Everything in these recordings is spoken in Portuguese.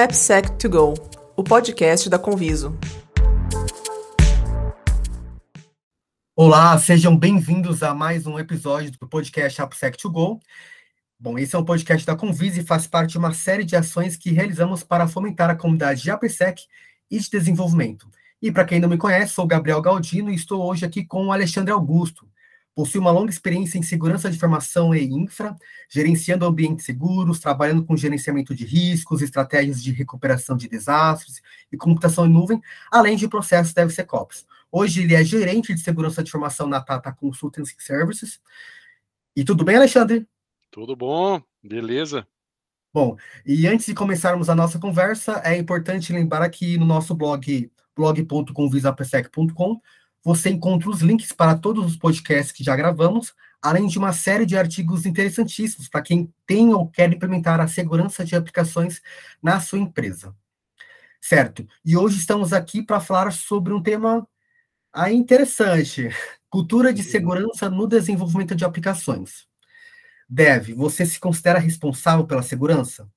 AppSec2Go, o podcast da Conviso. Olá, sejam bem-vindos a mais um episódio do podcast AppSec2Go. Bom, esse é um podcast da Conviso e faz parte de uma série de ações que realizamos para fomentar a comunidade de AppSec e de desenvolvimento. E para quem não me conhece, sou Gabriel Galdino e estou hoje aqui com o Alexandre Augusto, Possui uma longa experiência em segurança de informação e infra, gerenciando ambientes seguros, trabalhando com gerenciamento de riscos, estratégias de recuperação de desastres e computação em nuvem, além de processos DevSecOps. Hoje ele é gerente de segurança de informação na Tata Consultancy Services. E tudo bem, Alexandre? Tudo bom, beleza. Bom, e antes de começarmos a nossa conversa, é importante lembrar aqui no nosso blog blog.convisapsec.com você encontra os links para todos os podcasts que já gravamos, além de uma série de artigos interessantíssimos para quem tem ou quer implementar a segurança de aplicações na sua empresa. Certo? E hoje estamos aqui para falar sobre um tema aí interessante: cultura de segurança no desenvolvimento de aplicações. Deve, você se considera responsável pela segurança?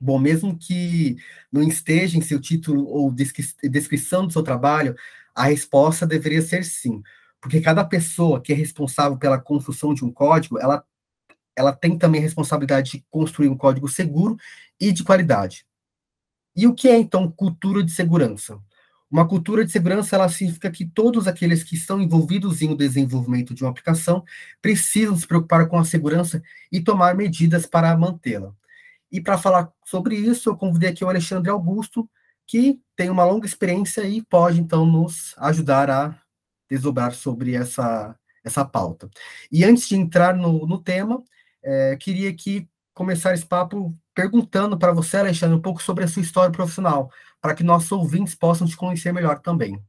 Bom, mesmo que não esteja em seu título ou descrição do seu trabalho, a resposta deveria ser sim, porque cada pessoa que é responsável pela construção de um código, ela, ela tem também a responsabilidade de construir um código seguro e de qualidade. E o que é, então, cultura de segurança? Uma cultura de segurança ela significa que todos aqueles que estão envolvidos em o desenvolvimento de uma aplicação precisam se preocupar com a segurança e tomar medidas para mantê-la. E para falar sobre isso, eu convidei aqui o Alexandre Augusto, que tem uma longa experiência e pode, então, nos ajudar a desdobrar sobre essa, essa pauta. E antes de entrar no, no tema, é, queria aqui começar esse papo perguntando para você, Alexandre, um pouco sobre a sua história profissional, para que nossos ouvintes possam te conhecer melhor também.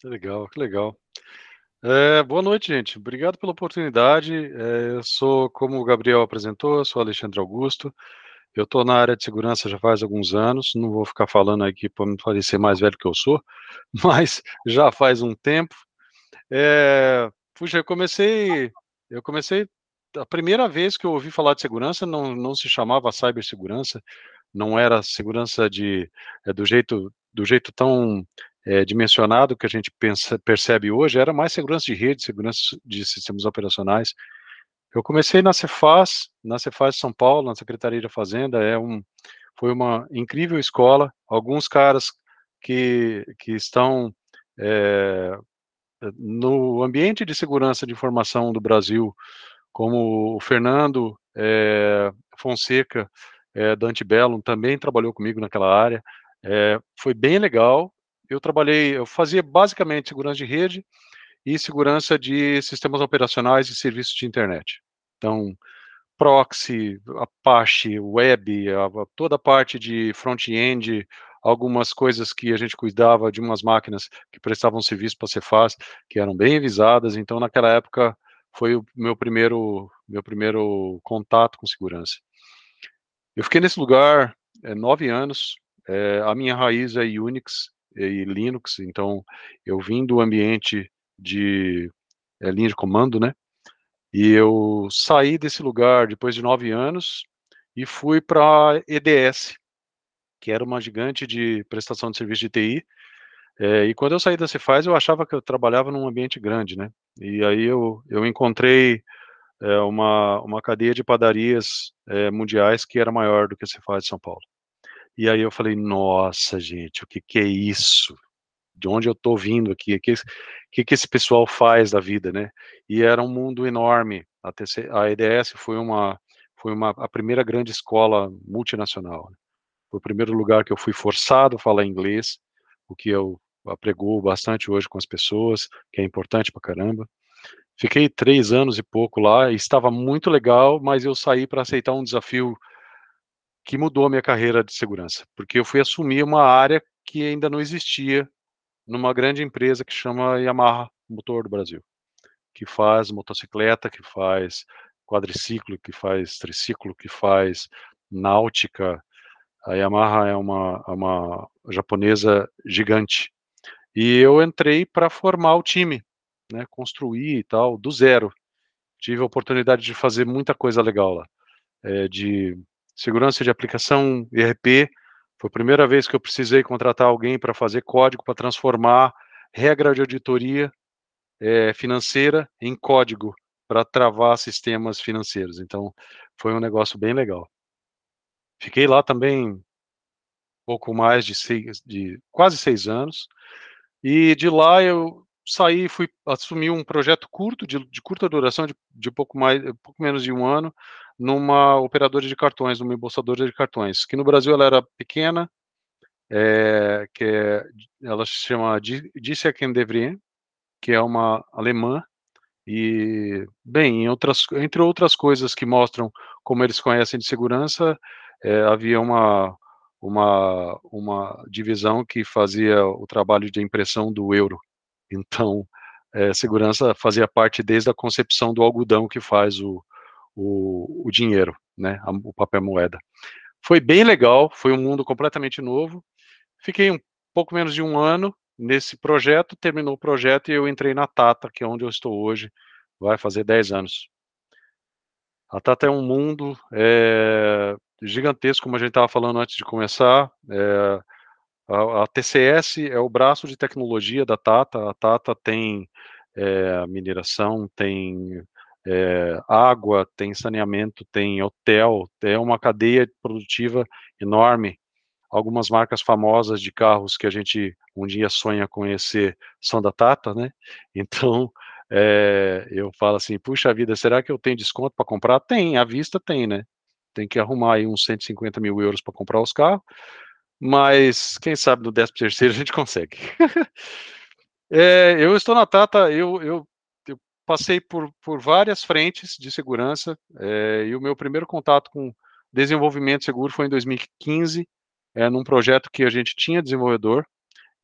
Que legal, que legal. É, boa noite, gente. Obrigado pela oportunidade. É, eu sou, como o Gabriel apresentou, sou Alexandre Augusto. Eu estou na área de segurança já faz alguns anos, não vou ficar falando aqui para me parecer mais velho que eu sou, mas já faz um tempo. É, puxa, eu comecei, eu comecei, a primeira vez que eu ouvi falar de segurança não, não se chamava cibersegurança, não era segurança de, é, do jeito, do jeito tão é, dimensionado que a gente pensa, percebe hoje, era mais segurança de rede, segurança de sistemas operacionais. Eu comecei na Cefaz, na Cefaz São Paulo, na Secretaria da Fazenda, é um, foi uma incrível escola. Alguns caras que, que estão é, no ambiente de segurança de informação do Brasil, como o Fernando é, Fonseca, é, da Antebellum, também trabalhou comigo naquela área. É, foi bem legal. Eu trabalhei, eu fazia basicamente segurança de rede, e segurança de sistemas operacionais e serviços de internet. Então, proxy, Apache, web, a, toda a parte de front-end, algumas coisas que a gente cuidava de umas máquinas que prestavam serviço para ser fácil, que eram bem visadas. Então, naquela época, foi o meu primeiro, meu primeiro contato com segurança. Eu fiquei nesse lugar é, nove anos. É, a minha raiz é Unix e Linux, então eu vim do ambiente de é, linha de comando, né? E eu saí desse lugar depois de nove anos e fui para EDS, que era uma gigante de prestação de serviço de TI. É, e quando eu saí da Cefaz, eu achava que eu trabalhava num ambiente grande, né? E aí eu, eu encontrei é, uma, uma cadeia de padarias é, mundiais que era maior do que a Cefaz de São Paulo. E aí eu falei, nossa, gente, o que, que é isso? De onde eu estou vindo aqui, o que, que, que esse pessoal faz da vida, né? E era um mundo enorme. A, TC, a EDS foi uma foi uma a primeira grande escola multinacional. Né? Foi o primeiro lugar que eu fui forçado a falar inglês, o que eu apregou bastante hoje com as pessoas, que é importante pra caramba. Fiquei três anos e pouco lá, e estava muito legal, mas eu saí para aceitar um desafio que mudou a minha carreira de segurança, porque eu fui assumir uma área que ainda não existia numa grande empresa que chama Yamaha Motor do Brasil, que faz motocicleta, que faz quadriciclo, que faz triciclo, que faz náutica. A Yamaha é uma, é uma japonesa gigante. E eu entrei para formar o time, né, construir e tal, do zero. Tive a oportunidade de fazer muita coisa legal lá, é, de segurança de aplicação, ERP, Foi a primeira vez que eu precisei contratar alguém para fazer código para transformar regra de auditoria é, financeira em código para travar sistemas financeiros. Então, foi um negócio bem legal. Fiquei lá também pouco mais de, seis, de quase seis anos. E de lá eu saí, fui assumir um projeto curto, de, de curta duração, de, de, pouco mais, pouco menos de um ano, numa operadora de cartões, numa embolsadora de cartões, que no Brasil ela era pequena, é, que é, ela se chama Disseken que é uma alemã, e, bem, outras, entre outras coisas que mostram como eles conhecem de segurança, é, havia uma, uma, uma divisão que fazia o trabalho de impressão do euro. Então, é, segurança fazia parte desde a concepção do algodão que faz o, o, o dinheiro, né, o papel moeda. Foi bem legal, foi um mundo completamente novo. Fiquei um pouco menos de um ano nesse projeto, terminou o projeto e eu entrei na Tata, que é onde eu estou hoje, vai fazer 10 anos. A Tata é um mundo é, gigantesco, como a gente estava falando antes de começar. É, a, a, TCS é o braço de tecnologia da Tata. A Tata tem é, mineração, tem é, água, tem saneamento, tem hotel, é uma cadeia produtiva enorme. Algumas marcas famosas de carros que a gente um dia sonha conhecer são da Tata, né? Então, é, eu falo assim, puxa vida, será que eu tenho desconto para comprar? Tem, à vista tem, né? Tem que arrumar aí uns 150 mil euros para comprar os carros, mas quem sabe no 13 terceiro a gente consegue. é, eu estou na Tata, eu, eu passei por, por várias frentes de segurança é, e o meu primeiro contato com desenvolvimento seguro foi em 2015, é, num projeto que a gente tinha desenvolvedor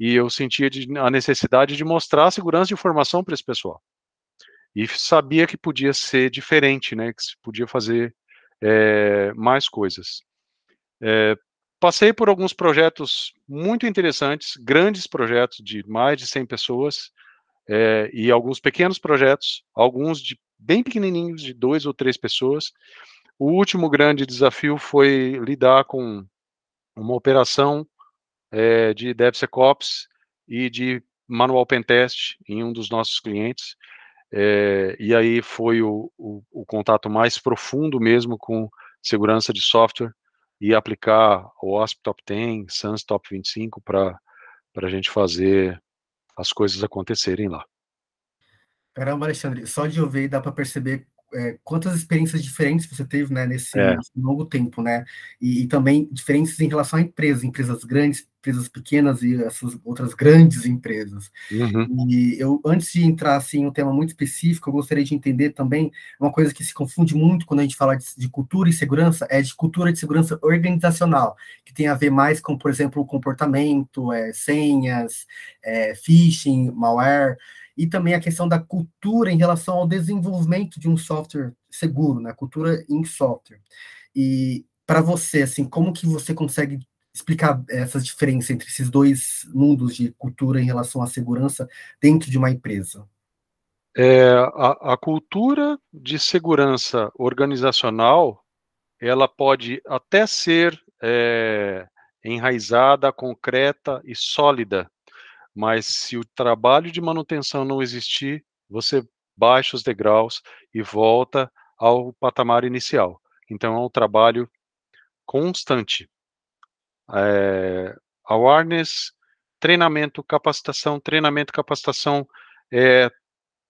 e eu sentia de, a necessidade de mostrar segurança de informação para esse pessoal. E sabia que podia ser diferente, né, que se podia fazer é, mais coisas. É, passei por alguns projetos muito interessantes, grandes projetos de mais de 100 pessoas, é, e alguns pequenos projetos, alguns de bem pequenininhos, de dois ou três pessoas. O último grande desafio foi lidar com uma operação é, de DevSecOps e de manual pentest em um dos nossos clientes. É, e aí foi o, o, o, contato mais profundo mesmo com segurança de software e aplicar o OSP Top 10, SANS Top 25 para a gente fazer as coisas acontecerem lá. Caramba, Alexandre, só de ouvir dá para perceber é, quantas experiências diferentes você teve né, nesse, é. longo tempo, né? E, e, também diferenças em relação a empresas, empresas grandes, empresas pequenas e essas outras grandes empresas. Uhum. E eu, antes de entrar assim, em um tema muito específico, eu gostaria de entender também uma coisa que se confunde muito quando a gente fala de, de cultura e segurança, é de cultura de segurança organizacional, que tem a ver mais com, por exemplo, o comportamento, é, senhas, é, phishing, malware e também a questão da cultura em relação ao desenvolvimento de um software seguro, né? Cultura em software. E para você, assim, como que você consegue explicar essas diferenças entre esses dois mundos de cultura em relação à segurança dentro de uma empresa? É, a, a cultura de segurança organizacional, ela pode até ser é, enraizada, concreta e sólida mas se o trabalho de manutenção não existir, você baixa os degraus e volta ao patamar inicial. Então é um trabalho constante. É, awareness, treinamento, capacitação, treinamento, capacitação, é,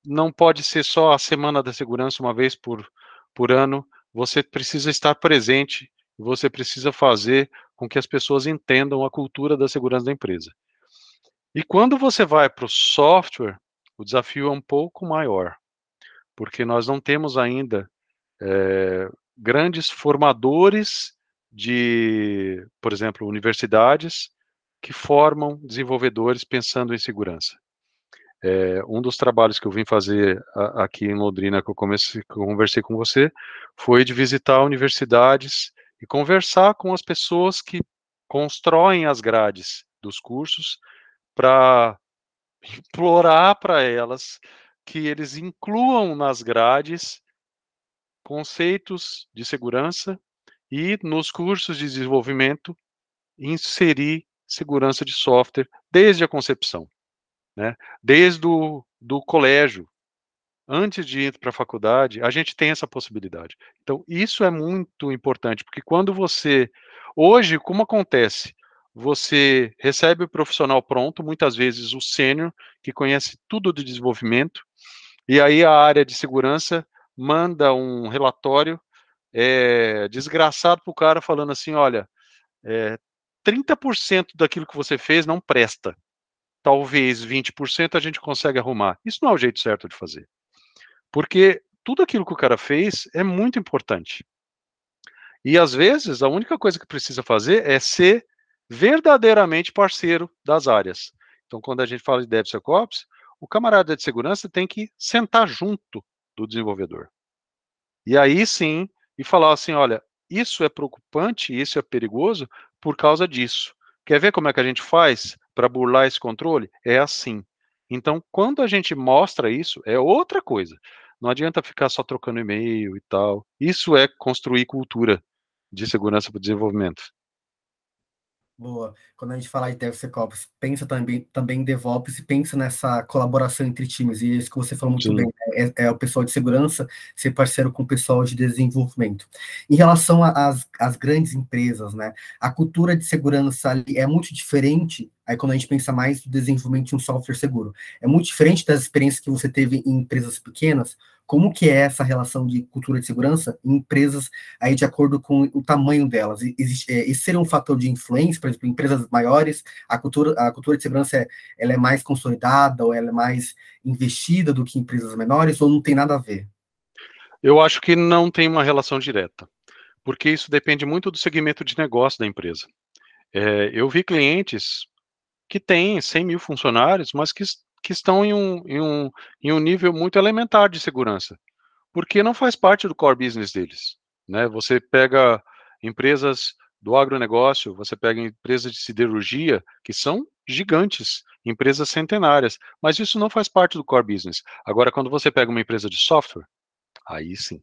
não pode ser só a semana da segurança uma vez por, por ano. Você precisa estar presente, você precisa fazer com que as pessoas entendam a cultura da segurança da empresa. E quando você vai para o software, o desafio é um pouco maior, porque nós não temos ainda é, grandes formadores de, por exemplo, universidades que formam desenvolvedores pensando em segurança. É, um dos trabalhos que eu vim fazer a, aqui em Londrina, que eu, comecei, que eu conversei com você, foi de visitar universidades e conversar com as pessoas que constroem as grades dos cursos para implorar para elas que eles incluam nas grades conceitos de segurança e nos cursos de desenvolvimento inserir segurança de software desde a concepção, né? Desde o do colégio, antes de ir para a faculdade, a gente tem essa possibilidade. Então, isso é muito importante, porque quando você. Hoje, como acontece? Você recebe o profissional pronto, muitas vezes o sênior, que conhece tudo de desenvolvimento, e aí a área de segurança manda um relatório é, desgraçado para o cara falando assim: olha, é, 30% daquilo que você fez não presta. Talvez 20% a gente consegue arrumar. Isso não é o jeito certo de fazer. Porque tudo aquilo que o cara fez é muito importante. E às vezes a única coisa que precisa fazer é ser verdadeiramente parceiro das áreas. Então, quando a gente fala de DevSecOps, o camarada de segurança tem que sentar junto do desenvolvedor. E aí sim, e falar assim: olha, isso é preocupante, isso é perigoso por causa disso. Quer ver como é que a gente faz para burlar esse controle? É assim. Então, quando a gente mostra isso, é outra coisa. Não adianta ficar só trocando e-mail e tal. Isso é construir cultura de segurança para o desenvolvimento. Boa. Quando a gente fala de DevSecOps, pensa também, também em DevOps e pensa nessa colaboração entre times. E isso que você falou muito Sim. bem, né? é, é, o pessoal de segurança ser parceiro com o pessoal de desenvolvimento. Em relação às grandes empresas, né? A cultura de segurança ali é muito diferente Aí quando a gente pensa mais no desenvolvimento de um software seguro, é muito diferente das experiências que você teve em empresas pequenas, como que é essa relação de cultura de segurança em empresas aí de acordo com o tamanho delas? Existe, é, esse seria um fator de influência, por exemplo, em empresas maiores, a cultura, a cultura de segurança é, ela é mais consolidada ou ela é mais investida do que em empresas menores ou não tem nada a ver? Eu acho que não tem uma relação direta, porque isso depende muito do segmento de negócio da empresa. É, eu vi clientes que têm 100 mil funcionários, mas que que estão em um, em, um, em um nível muito elementar de segurança, porque não faz parte do core business deles. Né? Você pega empresas do agronegócio, você pega empresas de siderurgia, que são gigantes, empresas centenárias, mas isso não faz parte do core business. Agora, quando você pega uma empresa de software, aí sim.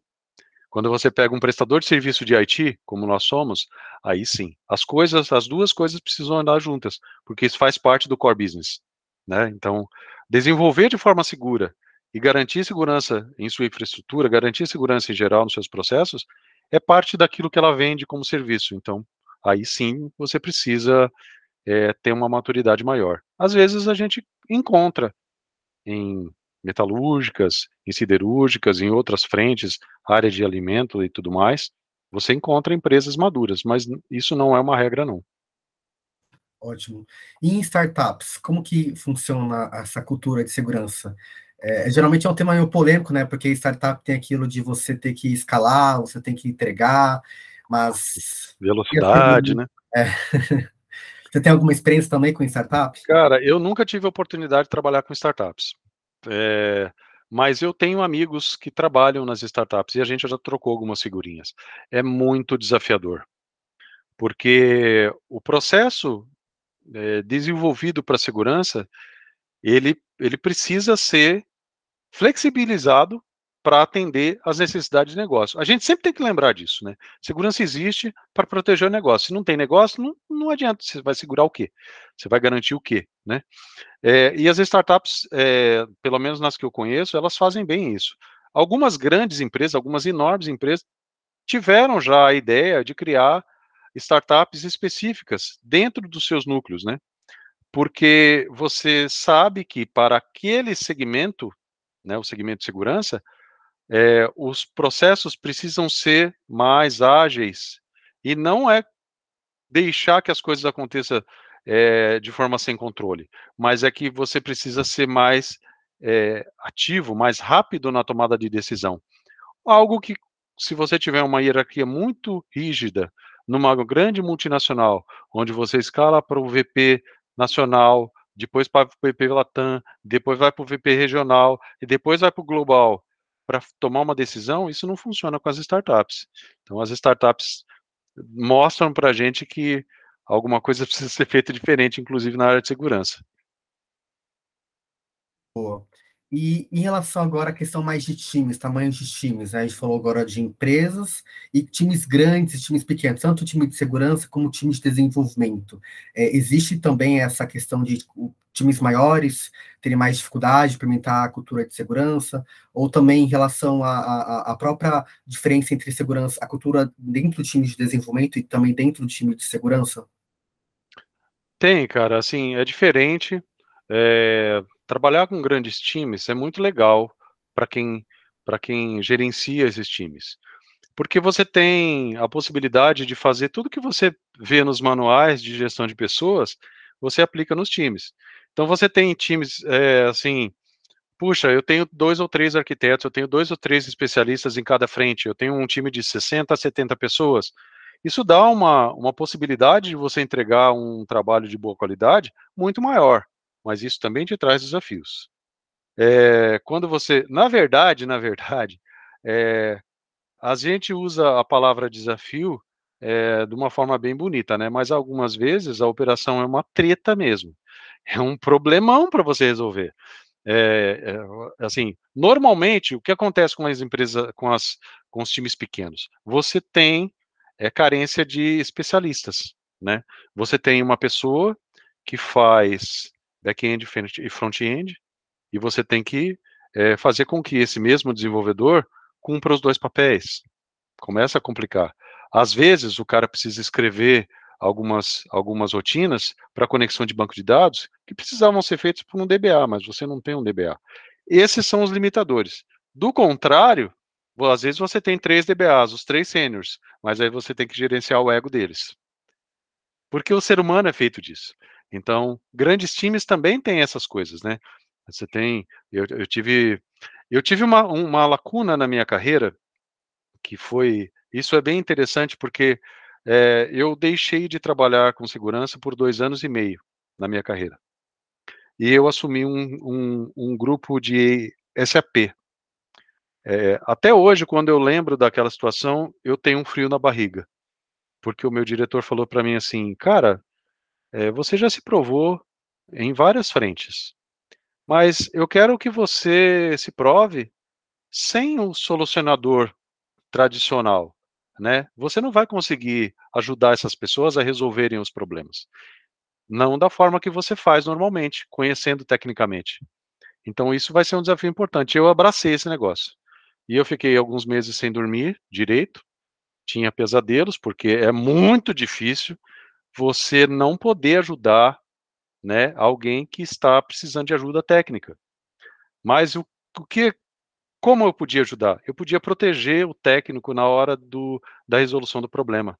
Quando você pega um prestador de serviço de IT, como nós somos, aí sim. As coisas, as duas coisas precisam andar juntas, porque isso faz parte do core business. Né? Então, desenvolver de forma segura e garantir segurança em sua infraestrutura, garantir segurança em geral nos seus processos, é parte daquilo que ela vende como serviço. Então, aí sim você precisa é, ter uma maturidade maior. Às vezes a gente encontra em metalúrgicas, em siderúrgicas, em outras frentes, área de alimento e tudo mais, você encontra empresas maduras, mas isso não é uma regra, não. Ótimo. E em startups, como que funciona essa cultura de segurança? É, geralmente é um tema meio polêmico, né? Porque startup tem aquilo de você ter que escalar, você tem que entregar, mas. Velocidade, né? É. Você tem alguma experiência também com startups? Cara, eu nunca tive a oportunidade de trabalhar com startups. É, mas eu tenho amigos que trabalham nas startups e a gente já trocou algumas figurinhas. É muito desafiador. Porque o processo é, desenvolvido para segurança, ele, ele precisa ser flexibilizado para atender às necessidades de negócio. A gente sempre tem que lembrar disso, né? Segurança existe para proteger o negócio. Se não tem negócio, não, não adianta. Você vai segurar o quê? Você vai garantir o quê, né? É, e as startups, é, pelo menos nas que eu conheço, elas fazem bem isso. Algumas grandes empresas, algumas enormes empresas, tiveram já a ideia de criar startups específicas dentro dos seus núcleos, né? Porque você sabe que para aquele segmento, né, o segmento de segurança, é, os processos precisam ser mais ágeis e não é deixar que as coisas aconteçam é, de forma sem controle, mas é que você precisa ser mais é, ativo, mais rápido na tomada de decisão. Algo que, se você tiver uma hierarquia muito rígida, numa grande multinacional, onde você escala para o VP nacional, depois para o VP Latam, depois vai para o VP regional e depois vai para o global para tomar uma decisão, isso não funciona com as startups. Então, as startups mostram para a gente que alguma coisa precisa ser feita diferente, inclusive na área de segurança. Boa. E em relação agora à questão mais de times, tamanhos de times, né? a gente falou agora de empresas e times grandes e times pequenos, tanto time de segurança como time de desenvolvimento. É, existe também essa questão de times maiores terem mais dificuldade de implementar a cultura de segurança, ou também em relação à, própria diferença entre segurança, a cultura dentro do time de desenvolvimento e também dentro do time de segurança? Tem, cara, assim, é diferente. É, trabalhar com grandes times é muito legal para quem para quem gerencia esses times. Porque você tem a possibilidade de fazer tudo que você vê nos manuais de gestão de pessoas, você aplica nos times. Então você tem times é, assim, puxa, eu tenho dois ou três arquitetos, eu tenho dois ou três especialistas em cada frente, eu tenho um time de 60 a 70 pessoas. Isso dá uma, uma possibilidade de você entregar um trabalho de boa qualidade muito maior mas isso também te traz desafios. É, quando você, na verdade, na verdade, é, a gente usa a palavra desafio é, de uma forma bem bonita, né? Mas algumas vezes a operação é uma treta mesmo, é um problemão para você resolver. É, é, assim, normalmente o que acontece com as empresas, com, as, com os times pequenos? Você tem é, carência de especialistas, né? Você tem uma pessoa que faz back-end e front-end, e você tem que é, fazer com que esse mesmo desenvolvedor cumpra os dois papéis. Começa a complicar. Às vezes, o cara precisa escrever algumas, algumas rotinas para conexão de banco de dados que precisavam ser feitas por um DBA, mas você não tem um DBA. Esses são os limitadores. Do contrário, às vezes você tem três DBAs, os três sêniors, mas aí você tem que gerenciar o ego deles. Porque o ser humano é feito disso. Então, grandes times também têm essas coisas, né? Você tem, eu, eu tive, eu tive uma, uma lacuna na minha carreira que foi, isso é bem interessante porque é, eu deixei de trabalhar com segurança por dois anos e meio na minha carreira. E eu assumi um, um, um grupo de SAP. É, até hoje, quando eu lembro daquela situação, eu tenho um frio na barriga. Porque o meu diretor falou para mim assim, cara, é, você já se provou em várias frentes, mas eu quero que você se prove sem o solucionador tradicional, né? Você não vai conseguir ajudar essas pessoas a resolverem os problemas. Não da forma que você faz normalmente, conhecendo tecnicamente. Então isso vai ser um desafio importante. Eu abracei esse negócio. E eu fiquei alguns meses sem dormir direito, tinha pesadelos, porque é muito difícil você não poder ajudar né, alguém que está precisando de ajuda técnica. Mas o, o que, como eu podia ajudar? Eu podia proteger o técnico na hora do, da resolução do problema.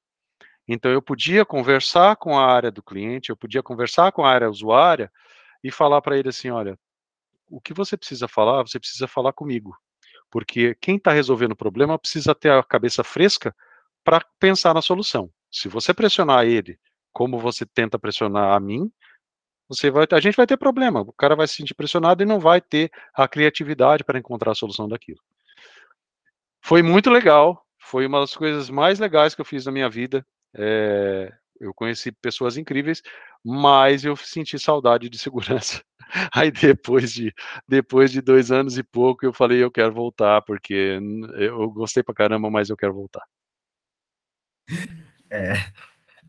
Então eu podia conversar com a área do cliente, eu podia conversar com a área usuária e falar para ele assim, olha, o que você precisa falar, você precisa falar comigo, porque quem está resolvendo o problema precisa ter a cabeça fresca para pensar na solução. Se você pressionar ele como você tenta pressionar a mim, você vai, a gente vai ter problema. O cara vai se sentir pressionado e não vai ter a criatividade para encontrar a solução daquilo. Foi muito legal. Foi uma das coisas mais legais que eu fiz na minha vida. É, eu conheci pessoas incríveis, mas eu senti saudade de segurança. Aí depois de depois de dois anos e pouco eu falei eu quero voltar porque eu gostei pra caramba, mas eu quero voltar. É,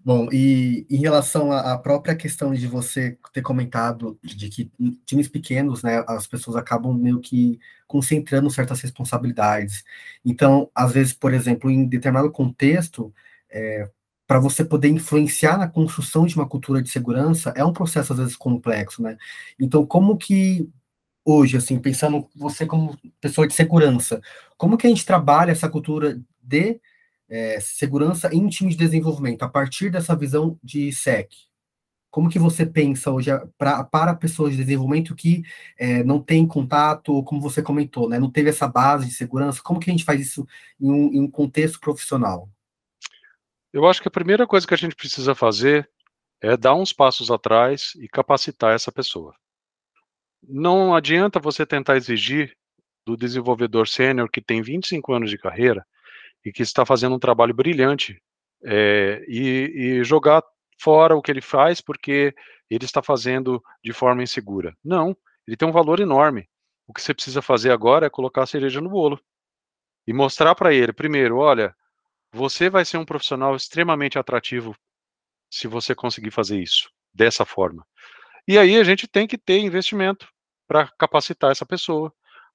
Bom, e em relação à própria questão de você ter comentado de que times pequenos, né, as pessoas acabam meio que concentrando certas responsabilidades. Então, às vezes, por exemplo, em determinado contexto, é, para você poder influenciar na construção de uma cultura de segurança, é um processo às vezes complexo, né? Então, como que hoje, assim, pensando você como pessoa de segurança, como que a gente trabalha essa cultura de é, segurança em time de desenvolvimento, a partir dessa visão de SEC? Como que você pensa hoje pra, para pessoas de desenvolvimento que é, não têm contato, como você comentou, né, não teve essa base de segurança? Como que a gente faz isso em um, em um contexto profissional? Eu acho que a primeira coisa que a gente precisa fazer é dar uns passos atrás e capacitar essa pessoa. Não adianta você tentar exigir do desenvolvedor sênior que tem 25 anos de carreira e que está fazendo um trabalho brilhante é, e, e jogar fora o que ele faz porque ele está fazendo de forma insegura. Não, ele tem um valor enorme. o que você precisa fazer agora é colocar a cereja no bolo e mostrar para ele, primeiro, olha, você vai ser um profissional extremamente atrativo se você conseguir fazer isso dessa forma. E aí a gente tem que ter investimento para capacitar essa pessoa,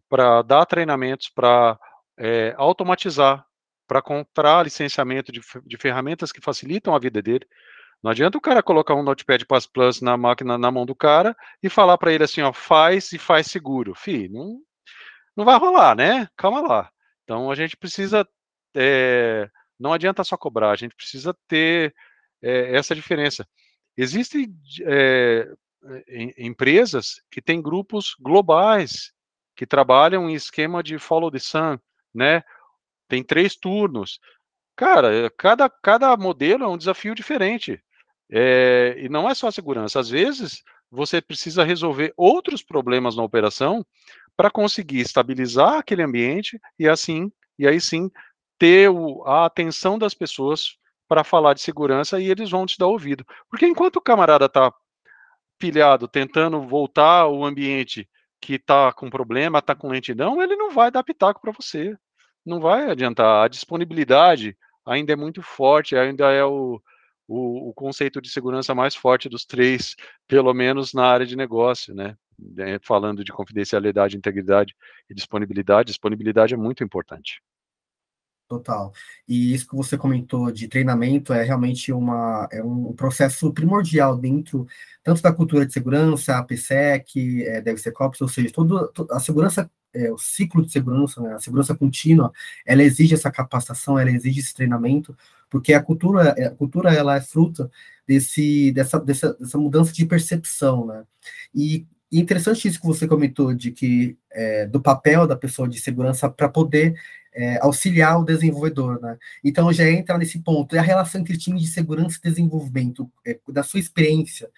para dar treinamentos, para é, automatizar, para comprar licenciamento de, de, ferramentas que facilitam a vida dele. Não adianta o cara colocar um Notepad Plus na máquina na mão do cara e falar para ele assim, ó, faz e faz seguro. Fih, não, não vai rolar, né? Calma lá. Então a gente precisa, é, não adianta só cobrar, a gente precisa ter é, essa diferença. Existem é, empresas que têm grupos globais que trabalham em esquema de follow the sun, né? Tem três turnos. Cara, cada, cada modelo é um desafio diferente. É, e não é só segurança. Às vezes, você precisa resolver outros problemas na operação para conseguir estabilizar aquele ambiente e assim, e aí sim, ter o, a atenção das pessoas para falar de segurança e eles vão te dar ouvido. Porque enquanto o camarada está pilhado, tentando voltar o ambiente que está com problema, está com lentidão, ele não vai dar pitaco para você. Não vai adiantar. A disponibilidade ainda é muito forte, ainda é o, o, o, conceito de segurança mais forte dos três, pelo menos na área de negócio, né? É, falando de confidencialidade, integridade e disponibilidade, disponibilidade é muito importante. Total. E isso que você comentou de treinamento é realmente uma, é um processo primordial dentro tanto da cultura de segurança, a PSEC, é, DevSecOps, ou seja, toda a segurança, é, o ciclo de segurança, né, a segurança contínua, ela exige essa capacitação, ela exige esse treinamento, porque a cultura, a cultura ela é fruto desse, dessa, dessa, dessa mudança de percepção, né? E interessante isso que você comentou de que é, do papel da pessoa de segurança para poder é, auxiliar o desenvolvedor, né? Então já entra nesse ponto. A relação entre time de segurança e desenvolvimento, é, da sua experiência,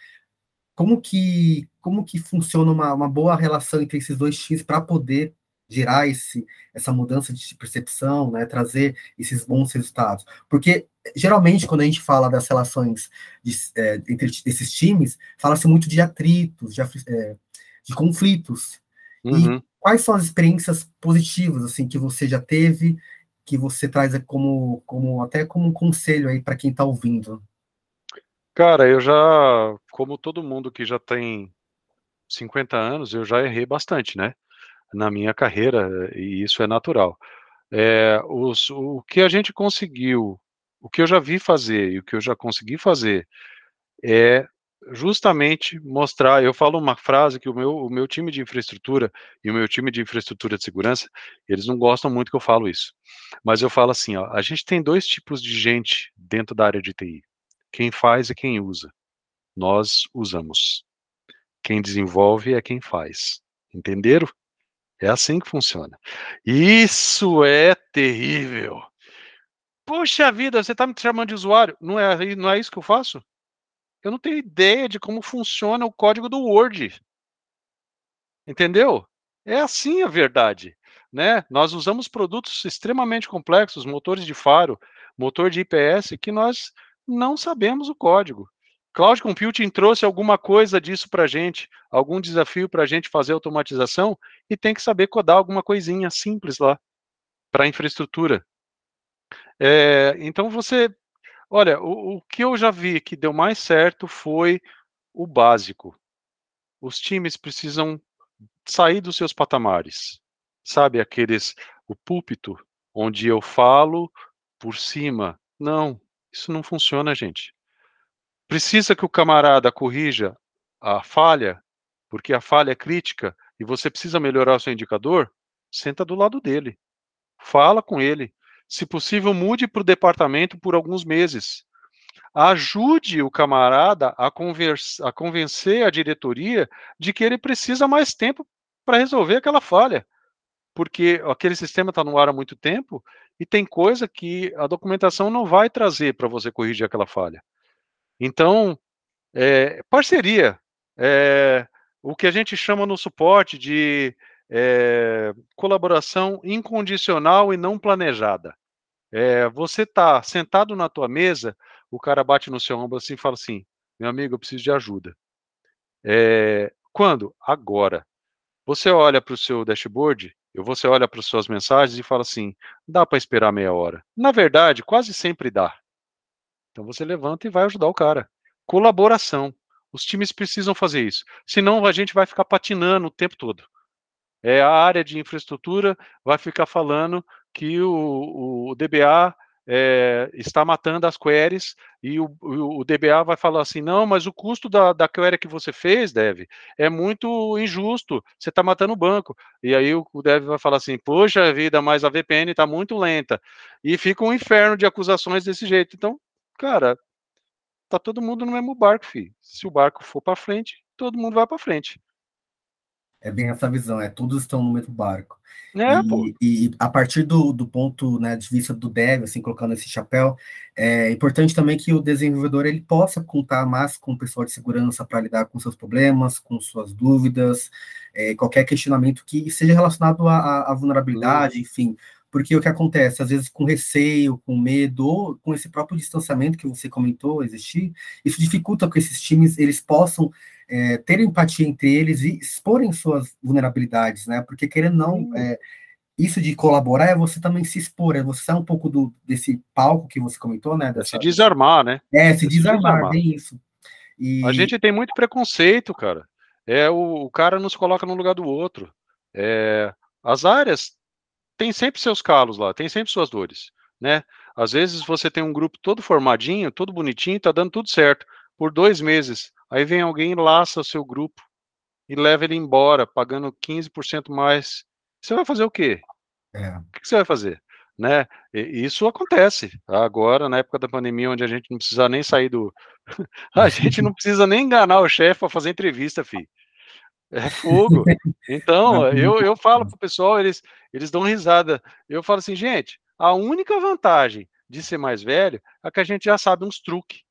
como que como que funciona uma, uma boa relação entre esses dois times para poder gerar esse, essa mudança de percepção, né, trazer esses bons resultados. Porque, geralmente, quando a gente fala das relações de, é, entre esses times, fala-se muito de atritos, de, é, de conflitos. Uhum. E quais são as experiências positivas, assim, que você já teve, que você traz como, como até como um conselho aí para quem está ouvindo? Cara, eu já, como todo mundo que já tem 50 anos, eu já errei bastante, né? na minha carreira, e isso é natural. É, os, o que a gente conseguiu, o que eu já vi fazer e o que eu já consegui fazer é justamente mostrar. Eu falo uma frase que o meu, o meu time de infraestrutura e o meu time de infraestrutura de segurança, eles não gostam muito que eu falo isso. Mas eu falo assim: ó, a gente tem dois tipos de gente dentro da área de TI: quem faz e quem usa. Nós usamos. Quem desenvolve é quem faz. Entenderam? É assim que funciona. Isso é terrível. Poxa vida, você está me chamando de usuário? Não é, não é isso que eu faço? Eu não tenho ideia de como funciona o código do Word. Entendeu? É assim a verdade. Né? Nós usamos produtos extremamente complexos, motores de faro, motor de IPS, que nós não sabemos o código. Cloud Computing trouxe alguma coisa disso para a gente, algum desafio para a gente fazer automatização e tem que saber codar alguma coisinha simples lá para a infraestrutura. É, então você, olha, o, o que eu já vi que deu mais certo foi o básico. Os times precisam sair dos seus patamares, sabe aqueles o púlpito onde eu falo por cima. Não, isso não funciona, gente. Precisa que o camarada corrija a falha, porque a falha é crítica e você precisa melhorar o seu indicador, senta do lado dele. Fala com ele. Se possível, mude para o departamento por alguns meses. Ajude o camarada a, a convencer a diretoria de que ele precisa mais tempo para resolver aquela falha. Porque aquele sistema está no ar há muito tempo e tem coisa que a documentação não vai trazer para você corrigir aquela falha. Então, é, parceria, é, o que a gente chama no suporte de é, colaboração incondicional e não planejada. É, você está sentado na tua mesa, o cara bate no seu ombro assim e fala assim, meu amigo, eu preciso de ajuda. É, quando? Agora. Você olha para o seu dashboard, você olha para as suas mensagens e fala assim: dá para esperar meia hora. Na verdade, quase sempre dá. Então você levanta e vai ajudar o cara. Colaboração. Os times precisam fazer isso. Senão a gente vai ficar patinando o tempo todo. É, a área de infraestrutura vai ficar falando que o, o DBA é, está matando as queries e o, o, DBA vai falar assim, não, mas o custo da, da query que você fez, Dev, é muito injusto, você está matando o banco. E aí o, o Dev vai falar assim, poxa vida, mas a VPN está muito lenta. E fica um inferno de acusações desse jeito. Então, cara, tá todo mundo no mesmo barco, filho. Se o barco for para frente, todo mundo vai para frente. É bem essa visão, é todos estão no mesmo barco. É, e, e, a partir do, do ponto né, de vista do dev, assim, colocando esse chapéu, é importante também que o desenvolvedor ele possa contar mais com o pessoal de segurança para lidar com seus problemas, com suas dúvidas, é, qualquer questionamento que seja relacionado à, à vulnerabilidade, uhum. enfim. Porque o que acontece, às vezes com receio, com medo, ou com esse próprio distanciamento que você comentou existir, isso dificulta que esses times eles possam é, ter empatia entre eles e exporem suas vulnerabilidades, né? Porque querendo não, é, isso de colaborar é você também se expor, é você sair um pouco do, desse palco que você comentou, né? Dessa... Se desarmar, né? É, se, se desarmar, desarmar, bem isso. E... A gente tem muito preconceito, cara. É, o, o cara nos coloca no lugar do outro. É, as áreas têm sempre seus calos lá, tem sempre suas dores, né? Às vezes você tem um grupo todo formadinho, todo bonitinho, tá dando tudo certo. Por dois meses, Aí vem alguém laça o seu grupo e leva ele embora, pagando 15% mais. Você vai fazer o quê? É. O que você vai fazer? Né? E isso acontece agora, na época da pandemia, onde a gente não precisa nem sair do. a gente não precisa nem enganar o chefe para fazer entrevista, filho. É fogo. Então, eu, eu falo pro pessoal, eles, eles dão risada. Eu falo assim, gente, a única vantagem de ser mais velho é que a gente já sabe uns truques.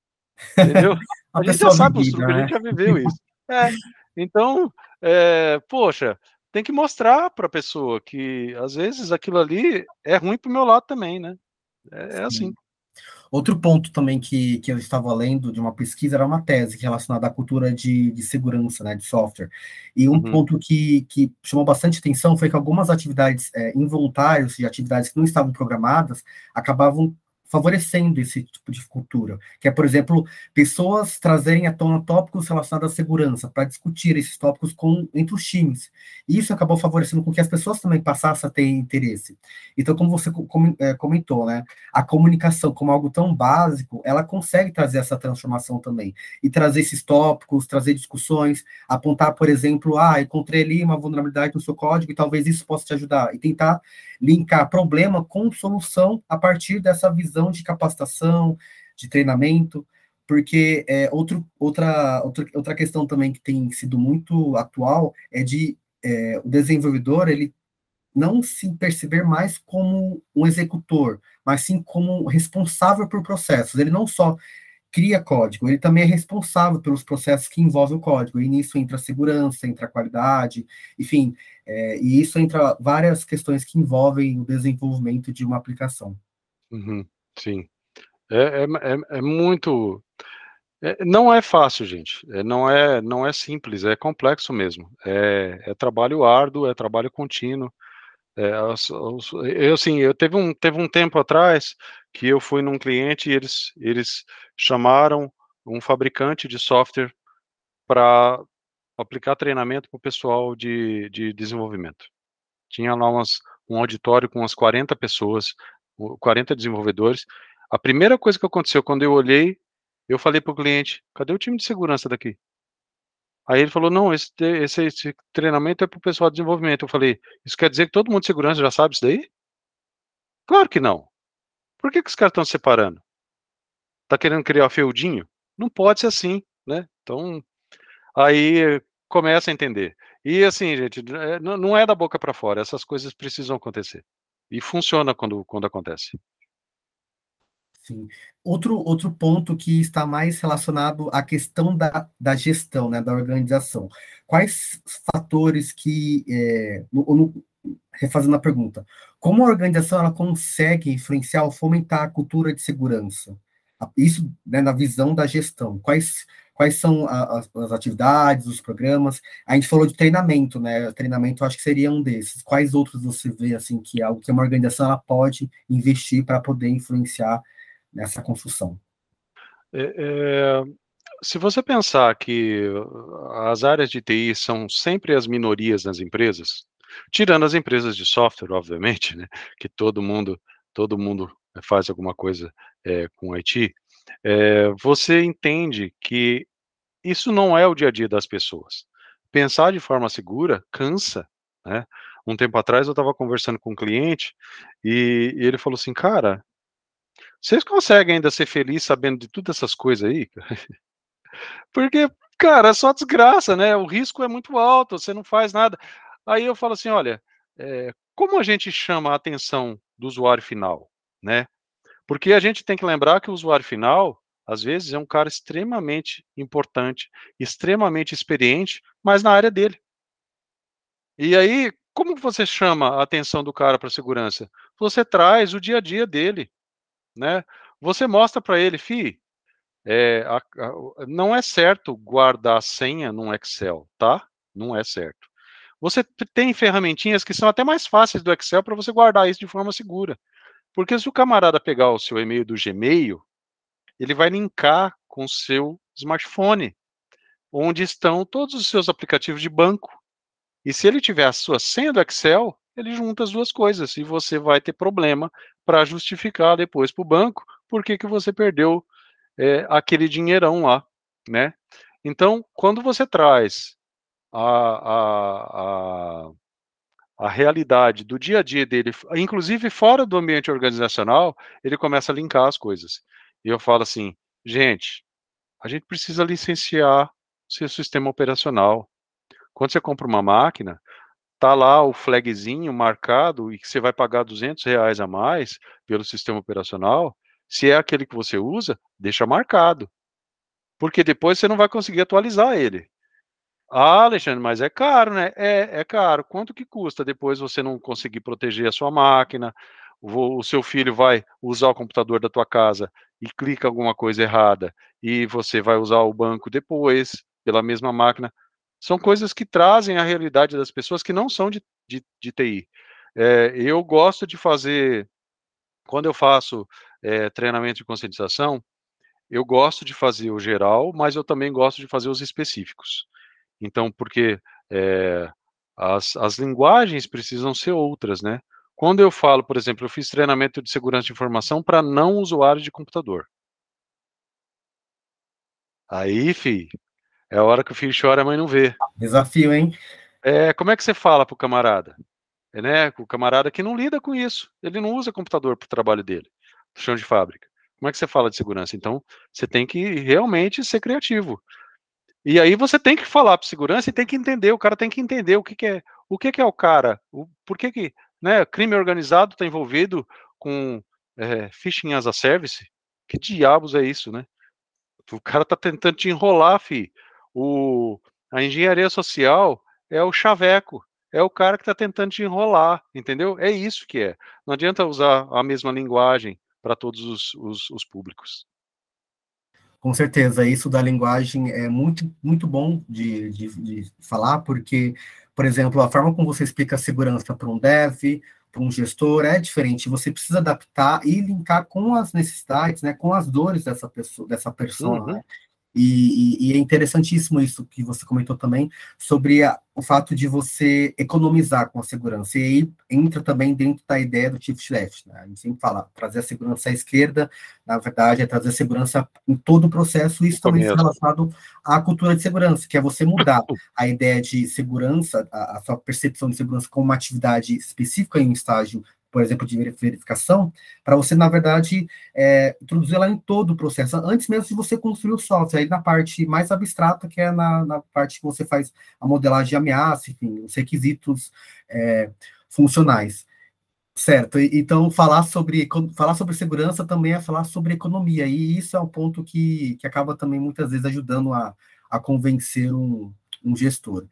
Entendeu? A, a gente já sabe os truques, né? a gente já viveu isso. É, então, é, poxa, tem que mostrar para a pessoa que às vezes aquilo ali é ruim para o meu lado também, né? É, é assim. Outro ponto também que, que eu estava lendo de uma pesquisa era uma tese relacionada à cultura de, de segurança, né, de software. E um uhum. ponto que, que chamou bastante atenção foi que algumas atividades é, involuntárias e atividades que não estavam programadas acabavam favorecendo esse tipo de cultura, que é, por exemplo, pessoas trazerem à tona tópicos relacionados à segurança, para discutir esses tópicos com, entre os times. Isso acabou favorecendo com que as pessoas também passassem a ter interesse. Então, como você é, comentou, né, a comunicação como algo tão básico, ela consegue trazer essa transformação também, e trazer esses tópicos, trazer discussões, apontar, por exemplo, ah, encontrei ali uma vulnerabilidade no seu código e talvez isso possa te ajudar, e tentar linkar problema com solução a partir dessa visão de capacitação, de treinamento, porque é, outro, outra, outra, outra questão também que tem sido muito atual é de é, o desenvolvedor ele não se perceber mais como um executor, mas sim como responsável por processos. Ele não só cria código, ele também é responsável pelos processos que envolvem o código, e nisso entra a segurança, entra a qualidade, enfim, é, e isso entra várias questões que envolvem o desenvolvimento de uma aplicação. Uhum, sim. É, é, é, é muito. É, não é fácil, gente. É, não, é, não é simples, é complexo mesmo. É, trabalho árduo, é trabalho contínuo. Eu, assim, eu teve um, teve um tempo atrás que eu fui num cliente e eles, eles chamaram um fabricante de software para aplicar treinamento para o pessoal de, de desenvolvimento. Tinha lá umas, um auditório com umas 40 pessoas, 40 desenvolvedores. A primeira coisa que aconteceu quando eu olhei, eu falei para o cliente: cadê o time de segurança daqui? Aí ele falou: não, esse, esse, esse treinamento é para o pessoal de desenvolvimento. Eu falei: isso quer dizer que todo mundo de segurança já sabe isso daí? Claro que não. Por que, que os caras estão separando? Tá querendo criar feudinho? Não pode ser assim, né? Então, aí começa a entender. E assim, gente, é, não é da boca para fora, essas coisas precisam acontecer. E funciona quando, quando acontece. Sim. Outro, outro ponto que está mais relacionado à questão da, da gestão, né, da organização. Quais fatores que, é, no, no, refazendo a pergunta, como a organização ela consegue influenciar ou fomentar a cultura de segurança? isso né, na visão da gestão. Quais, quais são as, as, atividades, os programas? A gente falou de treinamento, né? Treinamento acho que seria um desses. Quais outros você vê assim que é algo que uma organização ela pode investir para poder influenciar nessa construção? É, é, se você pensar que as áreas de TI são sempre as minorias nas empresas, tirando as empresas de software, obviamente, né, que todo mundo todo mundo faz alguma coisa é, com IT, é, você entende que isso não é o dia a dia das pessoas. Pensar de forma segura cansa, né? Um tempo atrás eu estava conversando com um cliente e, e ele falou assim, cara, vocês conseguem ainda ser feliz sabendo de todas essas coisas aí? Porque, cara, é só desgraça, né? O risco é muito alto, você não faz nada. Aí eu falo assim, olha, é, como a gente chama a atenção do usuário final, né? Porque a gente tem que lembrar que o usuário final, às vezes, é um cara extremamente importante, extremamente experiente, mas na área dele. E aí, como você chama a atenção do cara para segurança? Você traz o dia a dia dele, né? Você mostra para ele, fi, é, a, a, não é certo guardar a senha num Excel, tá? Não é certo. Você tem ferramentinhas que são até mais fáceis do Excel para você guardar isso de forma segura. Porque se o camarada pegar o seu e-mail do Gmail, ele vai linkar com o seu smartphone, onde estão todos os seus aplicativos de banco. E se ele tiver a sua senha do Excel, ele junta as duas coisas e você vai ter problema para justificar depois para o banco por que, que você perdeu é, aquele dinheirão lá, né? Então, quando você traz a, a, a a realidade do dia a dia dele, inclusive fora do ambiente organizacional, ele começa a linkar as coisas. E eu falo assim, gente, a gente precisa licenciar seu sistema operacional. Quando você compra uma máquina, tá lá o flagzinho marcado e que você vai pagar 200 reais a mais pelo sistema operacional. Se é aquele que você usa, deixa marcado. Porque depois você não vai conseguir atualizar ele. Ah, Alexandre, mas é caro, né? É, é caro. Quanto que custa depois você não conseguir proteger a sua máquina? O, seu filho vai usar o computador da tua casa e clica alguma coisa errada e você vai usar o banco depois pela mesma máquina. São coisas que trazem a realidade das pessoas que não são de, de, de TI. É, eu gosto de fazer, quando eu faço é, treinamento de conscientização, eu gosto de fazer o geral, mas eu também gosto de fazer os específicos. Então, porque é, as, as linguagens precisam ser outras, né? Quando eu falo, por exemplo, eu fiz treinamento de segurança de informação para não usuário de computador. Aí, fi, é a hora que o filho chora, a mãe não vê. Desafio, hein? É, como é que você fala pro camarada? É, né, o camarada que não lida com isso, ele não usa computador para o trabalho dele, do chão de fábrica. Como é que você fala de segurança? Então, você tem que realmente ser criativo. E aí você tem que falar para segurança e tem que entender, o cara tem que entender o que, que é, o que, que é o cara, o, por que que, né, crime organizado está envolvido com é, phishing as a service? Que diabos é isso, né? O cara tá tentando te enrolar, fi. O, a engenharia social é o chaveco, é o cara que está tentando te enrolar, entendeu? É isso que é. Não adianta usar a mesma linguagem para todos os, os, os públicos. Com certeza, isso da linguagem é muito, muito bom de, de, de falar, porque, por exemplo, a forma como você explica a segurança para um dev, para um gestor, é diferente. Você precisa adaptar e linkar com as necessidades, né, com as dores dessa pessoa, dessa pessoa. Uhum. Né? E, e, e, é interessantíssimo isso que você comentou também, sobre a, o fato de você economizar com a segurança. E aí entra também dentro da ideia do shift left. Né? A gente sempre fala, trazer a segurança à esquerda, na verdade, é trazer a segurança em todo o processo, isso também está relacionado à cultura de segurança, que é você mudar a ideia de segurança, a, a sua percepção de segurança como uma atividade específica em um estágio por exemplo, de verificação, para você, na verdade, é, introduzir ela em todo o processo, antes mesmo de você construir o software, aí na parte mais abstrata, que é na, na parte que você faz a modelagem de ameaça, enfim, os requisitos é, funcionais. Certo, então falar sobre, falar sobre segurança também é falar sobre economia, e isso é um ponto que, que acaba também muitas vezes ajudando a, a convencer um, um gestor.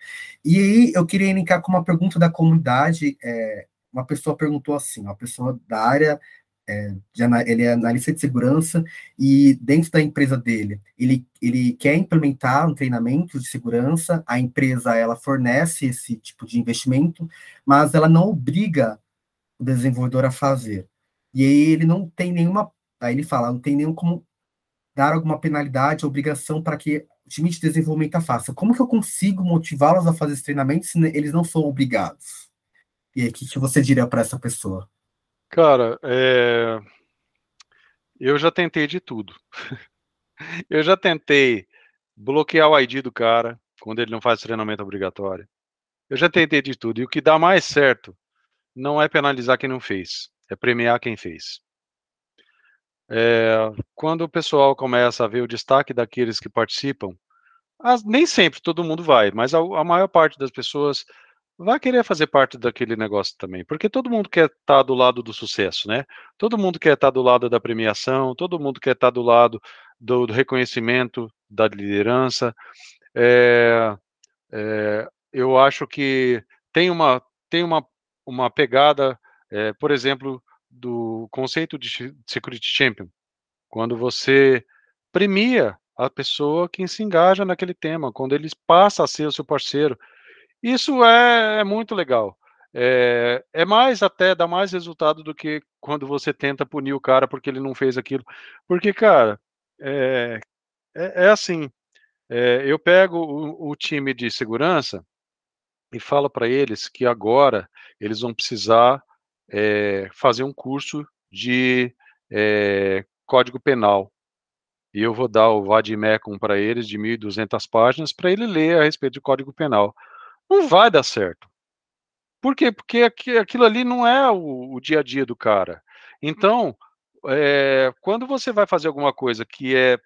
E aí eu queria linkar com uma pergunta da comunidade, é, uma pessoa perguntou assim, uma pessoa da área é, de, ele é analista de segurança e dentro da empresa dele, ele, ele quer implementar um treinamento de segurança, a empresa ela fornece esse tipo de investimento, mas ela não obriga o desenvolvedor a fazer. E aí ele não tem nenhuma, aí ele fala, não tem nenhum como dar alguma penalidade, obrigação para que o time de desenvolvimento faça. Como que eu consigo motivá-los a fazer esse treinamento se eles não são obrigados? E aí, o que, que você diria para essa pessoa? Cara, é... eu já tentei de tudo. eu já tentei bloquear o ID do cara quando ele não faz treinamento obrigatório. Eu já tentei de tudo. E o que dá mais certo não é penalizar quem não fez, é premiar quem fez. É, quando o pessoal começa a ver o destaque daqueles que participam, as, nem sempre todo mundo vai, mas a, a maior parte das pessoas vai querer fazer parte daquele negócio também, porque todo mundo quer estar tá do lado do sucesso, né? Todo mundo quer estar tá do lado da premiação, todo mundo quer estar tá do lado do, do reconhecimento da liderança. É, é, eu acho que tem uma tem uma, uma pegada, é, por exemplo, do conceito de security champion, quando você premia a pessoa que se engaja naquele tema, quando ele passa a ser o seu parceiro, isso é, é muito legal. É, é, mais até, dá mais resultado do que quando você tenta punir o cara porque ele não fez aquilo. Porque, cara, é, é, é assim, é, eu pego o, o, time de segurança e falo para eles que agora eles vão precisar é, fazer um curso de é, código penal. E eu vou dar o Vadimecum para eles de 1.200 páginas para ele ler a respeito de código penal não vai dar certo. Por quê? Porque aquilo ali não é o, o dia a dia do cara. Então, é, quando você vai fazer alguma coisa que é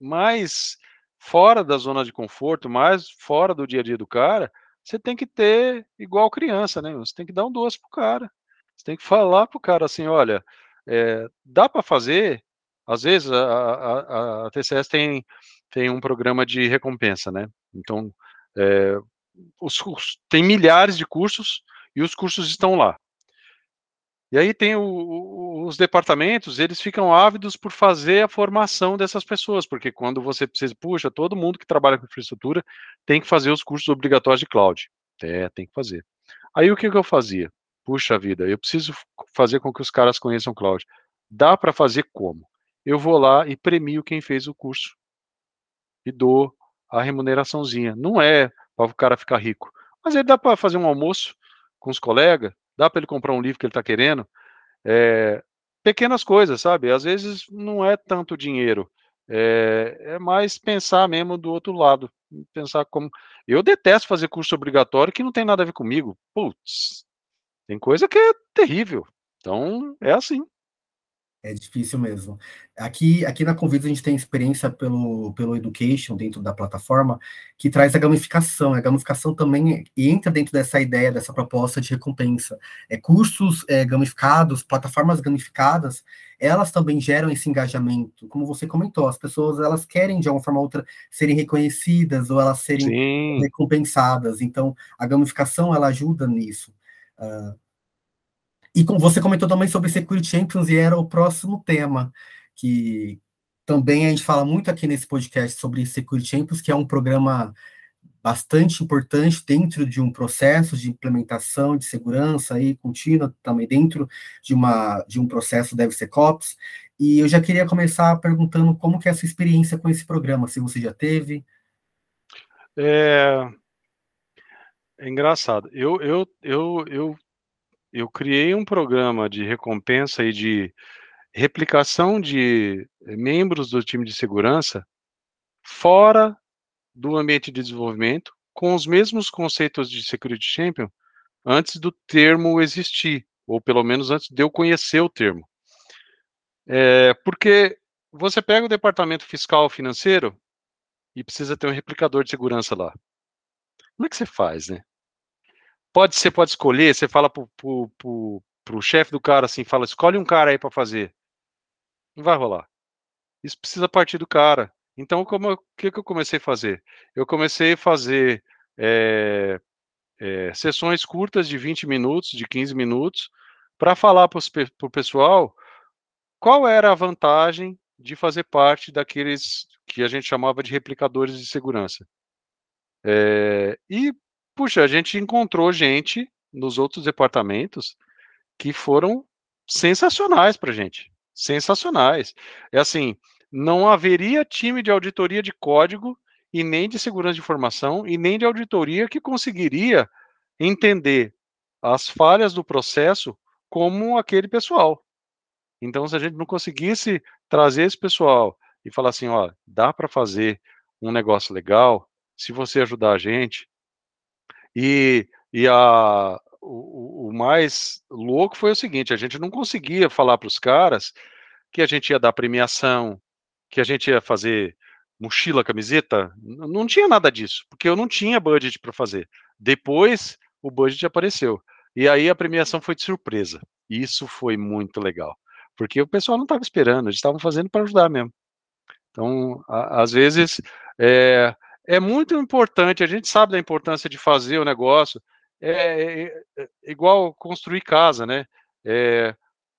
mais fora da zona de conforto, mais fora do dia a dia do cara, você tem que ter igual criança, né? Você tem que dar um doce pro cara. Você tem que falar pro cara assim, olha, é, dá para fazer. Às vezes a, a, a, TCS tem, tem um programa de recompensa, né? Então, é, os, tem milhares de cursos e os cursos estão lá. E aí tem o, os departamentos, eles ficam ávidos por fazer a formação dessas pessoas, porque quando você precisa, puxa, todo mundo que trabalha com infraestrutura tem que fazer os cursos obrigatórios de cloud. É, tem que fazer. Aí o que, que eu fazia? Puxa vida, eu preciso fazer com que os caras conheçam cloud. Dá para fazer como? Eu vou lá e premio quem fez o curso e dou a remuneraçãozinha. Não é para o cara ficar rico. Mas ele dá para fazer um almoço com os colegas, dá para ele comprar um livro que ele está querendo. É, pequenas coisas, sabe? Às vezes não é tanto dinheiro, é, é, mais pensar mesmo do outro lado. Pensar como. Eu detesto fazer curso obrigatório que não tem nada a ver comigo. Putz, tem coisa que é terrível. Então, é assim. É difícil mesmo. Aqui, aqui na Convida a gente tem experiência pelo, pelo Education dentro da plataforma, que traz a gamificação. A gamificação também entra dentro dessa ideia, dessa proposta de recompensa. É, cursos é, gamificados, plataformas gamificadas, elas também geram esse engajamento. Como você comentou, as pessoas elas querem de alguma forma ou outra serem reconhecidas ou elas serem Sim. recompensadas. Então, a gamificação ela ajuda nisso. Uh, e como você comentou também sobre Security Champions, e era o próximo tema, que também a gente fala muito aqui nesse podcast sobre Security Champions, que é um programa bastante importante dentro de um processo de implementação de segurança aí contínua, também dentro de, uma, de um processo DevSecOps. E eu já queria começar perguntando como que é a sua experiência com esse programa, se você já teve. É, é engraçado. Eu, eu, eu, eu eu criei um programa de recompensa e de replicação de membros do time de segurança fora do ambiente de desenvolvimento, com os mesmos conceitos de Security Champion, antes do termo existir, ou pelo menos antes de eu conhecer o termo. É, porque você pega o departamento fiscal financeiro e precisa ter um replicador de segurança lá. Como é que você faz, né? Pode ser, pode escolher, você fala pro, pro, pro, pro chefe do cara assim, fala, escolhe um cara aí para fazer. Não vai rolar. Isso precisa partir do cara. Então, como o que, que eu comecei a fazer? Eu comecei a fazer é, é, sessões curtas de 20 minutos, de 15 minutos, para falar para o pessoal qual era a vantagem de fazer parte daqueles que a gente chamava de replicadores de segurança? É, e, puxa, a gente encontrou gente nos outros departamentos que foram sensacionais para gente. Sensacionais. É assim, não haveria time de auditoria de código e nem de segurança de informação e nem de auditoria que conseguiria entender as falhas do processo como aquele pessoal. Então, se a gente não conseguisse trazer esse pessoal e falar assim, ó, dá para fazer um negócio legal, se você ajudar a gente. E, e a, o, o mais louco foi o seguinte: a gente não conseguia falar para os caras que a gente ia dar premiação, que a gente ia fazer mochila, camiseta. Não tinha nada disso, porque eu não tinha budget para fazer. Depois o budget apareceu. E aí a premiação foi de surpresa. Isso foi muito legal. Porque o pessoal não estava esperando, eles estavam fazendo para ajudar mesmo. Então, a, às vezes, é, é muito importante, a gente sabe da importância de fazer o negócio, é, é, é, é igual construir casa, né? É,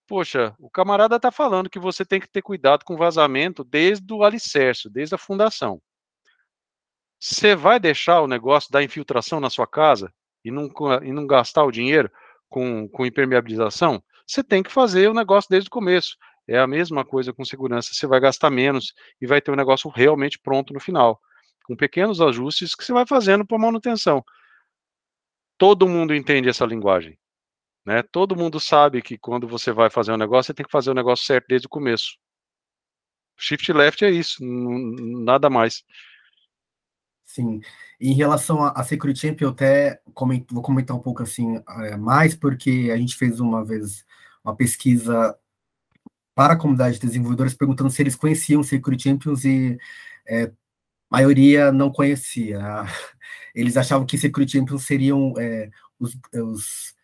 poxa, o camarada está falando que você tem que ter cuidado com vazamento desde o alicerce, desde a fundação. Você vai deixar o negócio da infiltração na sua casa e não, e não gastar o dinheiro com, com impermeabilização? Você tem que fazer o negócio desde o começo. É a mesma coisa com segurança. Você vai gastar menos e vai ter um negócio realmente pronto no final, com pequenos ajustes que você vai fazendo para manutenção todo mundo entende essa linguagem. Né? Todo mundo sabe que quando você vai fazer um negócio, você tem que fazer o negócio certo desde o começo. Shift left é isso, nada mais. Sim. Em relação a, Security Champ, eu até vou comentar um pouco assim é, mais, porque a gente fez uma vez uma pesquisa para a comunidade de desenvolvedores perguntando se eles conheciam Security Champions e é, maioria não conhecia. Eles achavam que Security Champions seriam é, os, os,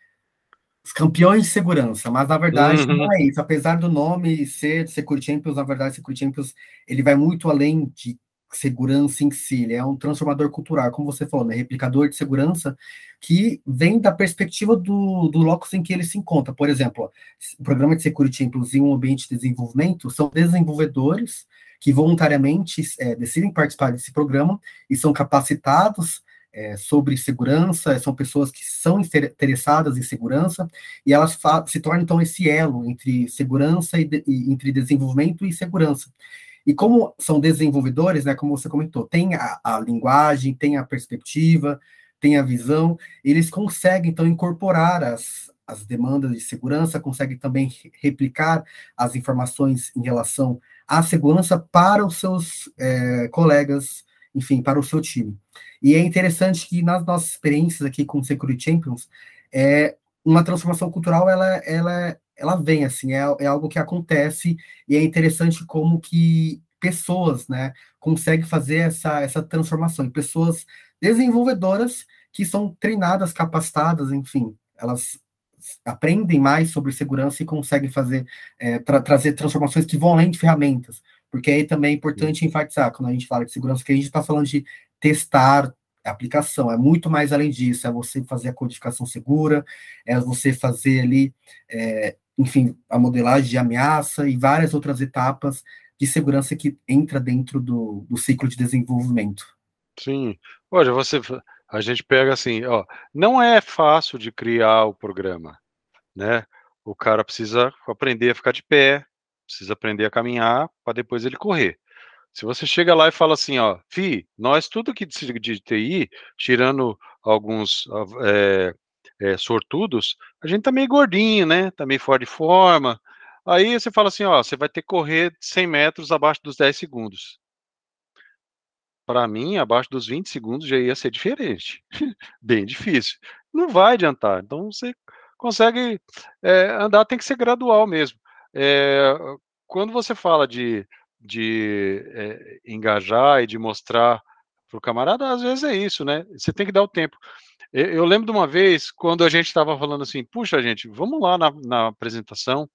os, campeões de segurança, mas na verdade uhum. não é isso. Apesar do nome ser Security Champions, na verdade Security Champions ele vai muito além de segurança em si, ele é um transformador cultural, como você falou, né, replicador de segurança que vem da perspectiva do, do locus em que ele se encontra. Por exemplo, o programa de Security em um ambiente de desenvolvimento são desenvolvedores que voluntariamente é, decidem participar desse programa e são capacitados é, sobre segurança, são pessoas que são interessadas em segurança, e elas se tornam, então, esse elo entre segurança e, de e, entre desenvolvimento e segurança. E como são desenvolvedores, né, como você comentou, tem a, a linguagem, tem a perspectiva, tem a visão, eles conseguem, então, incorporar as, as demandas de segurança, conseguem também replicar as informações em relação à segurança para os seus é, colegas, enfim, para o seu time. E é interessante que nas nossas experiências aqui com Security Champions, é, uma transformação cultural, ela, ela, ela vem, assim, é, é algo que acontece, e é interessante como que pessoas, né, conseguem fazer essa, essa transformação, e pessoas desenvolvedoras que são treinadas, capacitadas, enfim, elas aprendem mais sobre segurança e conseguem fazer, é, tra trazer transformações que vão além de ferramentas, porque aí também é importante enfatizar, quando a gente fala de segurança, que a gente está falando de testar a aplicação, é muito mais além disso, é você fazer a codificação segura, é você fazer ali, é, enfim, a modelagem de ameaça e várias outras etapas de segurança que entra dentro do, do ciclo de desenvolvimento. Sim, olha, você, a gente pega assim, ó, não é fácil de criar o programa, né? O cara precisa aprender a ficar de pé, precisa aprender a caminhar para depois ele correr. Se você chega lá e fala assim, ó, Fi, nós tudo que de, de TI, tirando alguns é, é, sortudos, a gente tá meio gordinho, né? Tá meio fora de forma. Aí você fala assim, ó, você vai ter que correr 100 metros abaixo dos 10 segundos. Para mim, abaixo dos 20 segundos já ia ser diferente. Bem difícil. Não vai adiantar. Então você consegue é, andar, tem que ser gradual mesmo. É, quando você fala de de é, engajar e de mostrar para o camarada, às vezes é isso, né? Você tem que dar o tempo. Eu, lembro de uma vez, quando a gente estava falando assim, puxa, gente, vamos lá na, na, apresentação,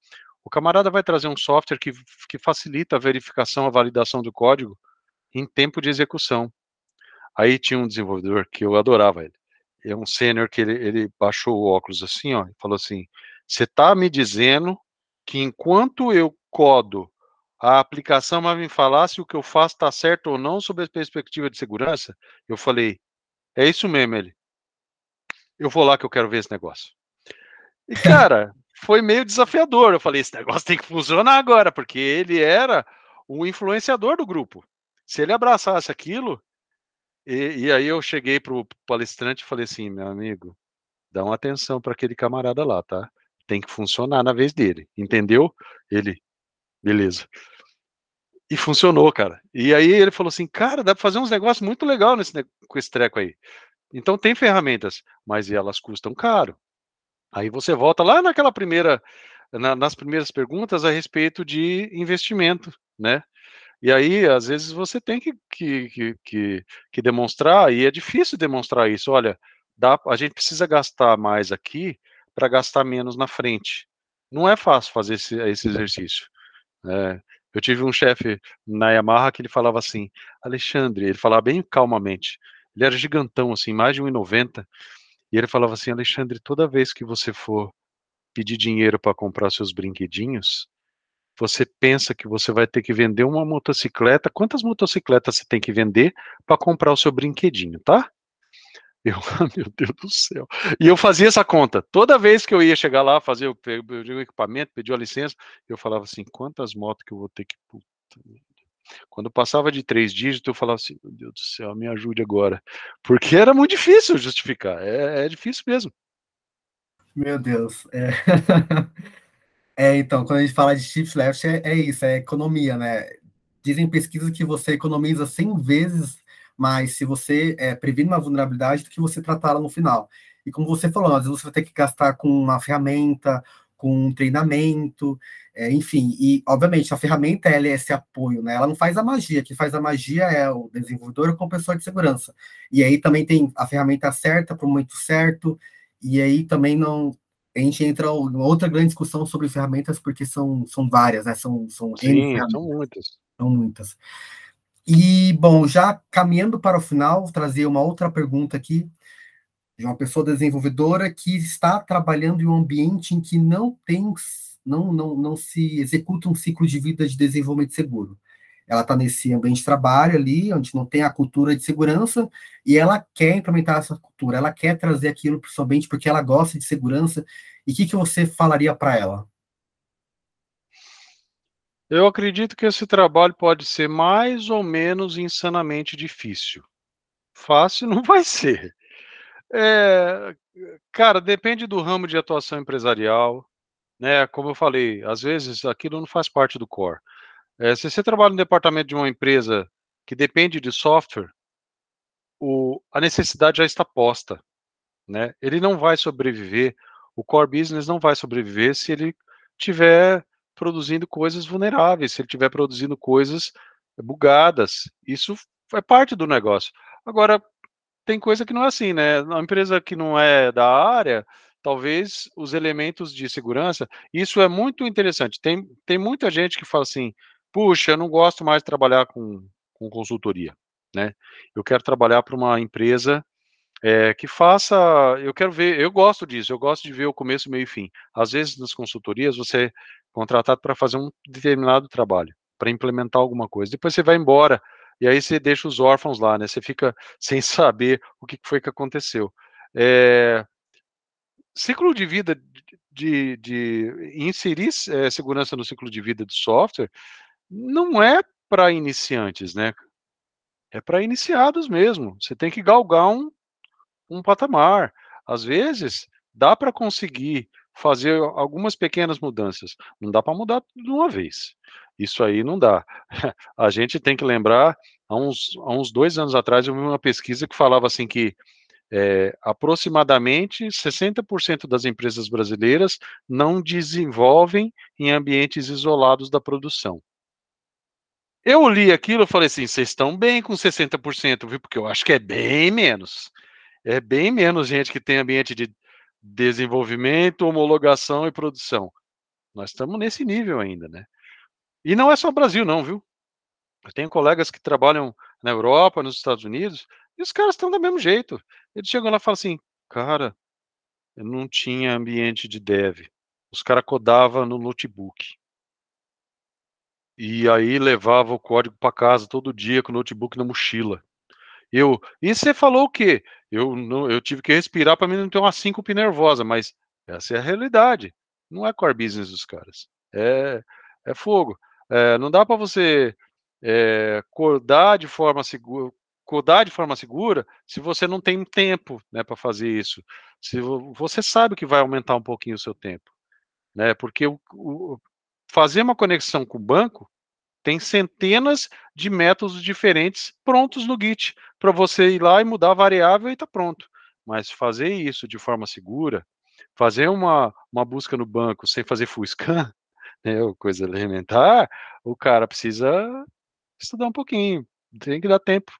o camarada vai trazer um software que, que facilita a verificação, a validação do código em tempo de execução. Aí tinha um desenvolvedor que eu adorava ele. É um sênior que ele, ele baixou o óculos assim, ó, e falou assim: "Você está me dizendo que enquanto eu codo a aplicação, mas me falar se o que eu faço está certo ou não sob a perspectiva de segurança, eu falei, é isso mesmo, ele. Eu vou lá que eu quero ver esse negócio. E, cara, foi meio desafiador. Eu falei, esse negócio tem que funcionar agora, porque ele era o influenciador do grupo. Se ele abraçasse aquilo, e, e aí eu cheguei pro palestrante e falei assim, meu amigo, dá uma atenção para aquele camarada lá, tá? Tem que funcionar na vez dele, entendeu? Ele, beleza. E funcionou, cara. E aí ele falou assim, cara, dá para fazer uns negócios muito legal nesse, com esse treco aí. Então tem ferramentas, mas elas custam caro. Aí você volta lá naquela primeira, na, nas primeiras perguntas a respeito de investimento, né? E aí, às vezes, você tem que, que, que, que, demonstrar, e é difícil demonstrar isso. Olha, dá, a gente precisa gastar mais aqui para gastar menos na frente. Não é fácil fazer esse, esse exercício. É, eu tive um chefe na Yamaha que ele falava assim, Alexandre, ele falava bem calmamente, ele era gigantão, assim, mais de 1,90, e ele falava assim, Alexandre, toda vez que você for pedir dinheiro para comprar seus brinquedinhos, você pensa que você vai ter que vender uma motocicleta. Quantas motocicletas você tem que vender para comprar o seu brinquedinho, tá? Eu, meu Deus do céu. E eu fazia essa conta. Toda vez que eu ia chegar lá, fazer o, o equipamento, pedir a licença, eu falava assim: quantas motos que eu vou ter que. Puta, quando passava de três dígitos, eu falava assim: meu Deus do céu, me ajude agora. Porque era muito difícil justificar. É, é difícil mesmo. Meu Deus. É... é... então, quando a gente fala de chips left, é, é isso, é economia, né? Dizem pesquisas que você economiza 100 vezes mais se você é, previne uma vulnerabilidade do que você tratá-la no final. E como você falou, às vezes você vai ter que gastar com uma ferramenta, com um treinamento, é, enfim, e obviamente a ferramenta ela é esse apoio, né? Ela não faz a magia, que faz a magia é o desenvolvedor com o pessoal de segurança. E aí também tem a ferramenta certa para o momento certo, e aí também não a gente entra em outra grande discussão sobre ferramentas, porque são, são várias, né? São, são, Sim, são muitas. São muitas. E, bom, já caminhando para o final, trazer uma outra pergunta aqui de uma pessoa desenvolvedora que está trabalhando em um ambiente em que não tem, não, não, não se executa um ciclo de vida de desenvolvimento seguro. Ela está nesse ambiente de trabalho ali, onde não tem a cultura de segurança, e ela quer implementar essa cultura, ela quer trazer aquilo para o seu ambiente porque ela gosta de segurança. E o que, que você falaria para ela? Eu acredito que esse trabalho pode ser mais ou menos insanamente difícil. Fácil não vai ser. É, cara, depende do ramo de atuação empresarial, né? Como eu falei, às vezes aquilo não faz parte do core. É, se você trabalha no departamento de uma empresa que depende de software, o, a necessidade já está posta, né? Ele não vai sobreviver, o core business não vai sobreviver se ele tiver produzindo coisas vulneráveis, se ele estiver produzindo coisas bugadas. Isso é parte do negócio. Agora, tem coisa que não é assim, né? Uma empresa que não é da área, talvez os elementos de segurança, isso é muito interessante. Tem, tem muita gente que fala assim, puxa, eu não gosto mais de trabalhar com, com consultoria, né? Eu quero trabalhar para uma empresa é, que faça, eu quero ver, eu gosto disso, eu gosto de ver o começo, meio e fim. Às vezes nas consultorias você contratado para fazer um determinado trabalho, para implementar alguma coisa. Depois você vai embora, e aí você deixa os órfãos lá, né? Você fica sem saber o que foi que aconteceu. É, ciclo de vida de, de inserir é, segurança no ciclo de vida do software não é para iniciantes, né? É para iniciados mesmo. Você tem que galgar um, um patamar. Às vezes, dá para conseguir fazer algumas pequenas mudanças. Não dá para mudar de uma vez. Isso aí não dá. A gente tem que lembrar, há uns, há uns dois anos atrás, eu vi uma pesquisa que falava assim que é, aproximadamente 60% das empresas brasileiras não desenvolvem em ambientes isolados da produção. Eu li aquilo e falei assim: vocês estão bem com 60%, viu? Porque eu acho que é bem menos. É bem menos gente que tem ambiente de desenvolvimento, homologação e produção. Nós estamos nesse nível ainda, né? E não é só o Brasil, não, viu? Eu tenho colegas que trabalham na Europa, nos Estados Unidos, e os caras estão do mesmo jeito. Eles chegam lá e falam assim, cara, eu não tinha ambiente de dev. Os caras codavam no notebook. e aí levava o código para casa todo dia com o notebook na mochila. Eu, e você falou o quê? Eu, eu tive que respirar para mim não ter uma síncope nervosa, mas essa é a realidade. Não é core business dos caras. É, é fogo. É, não dá para você é, codar de forma segura, codar de forma segura se você não tem tempo né, para fazer isso. Se você sabe que vai aumentar um pouquinho o seu tempo. Né, porque o, o, fazer uma conexão com o banco tem centenas de métodos diferentes prontos no Git para você ir lá e mudar a variável e está pronto. Mas fazer isso de forma segura, fazer uma, uma busca no banco sem fazer full scan, né, coisa elementar, o cara precisa estudar um pouquinho, tem que dar tempo.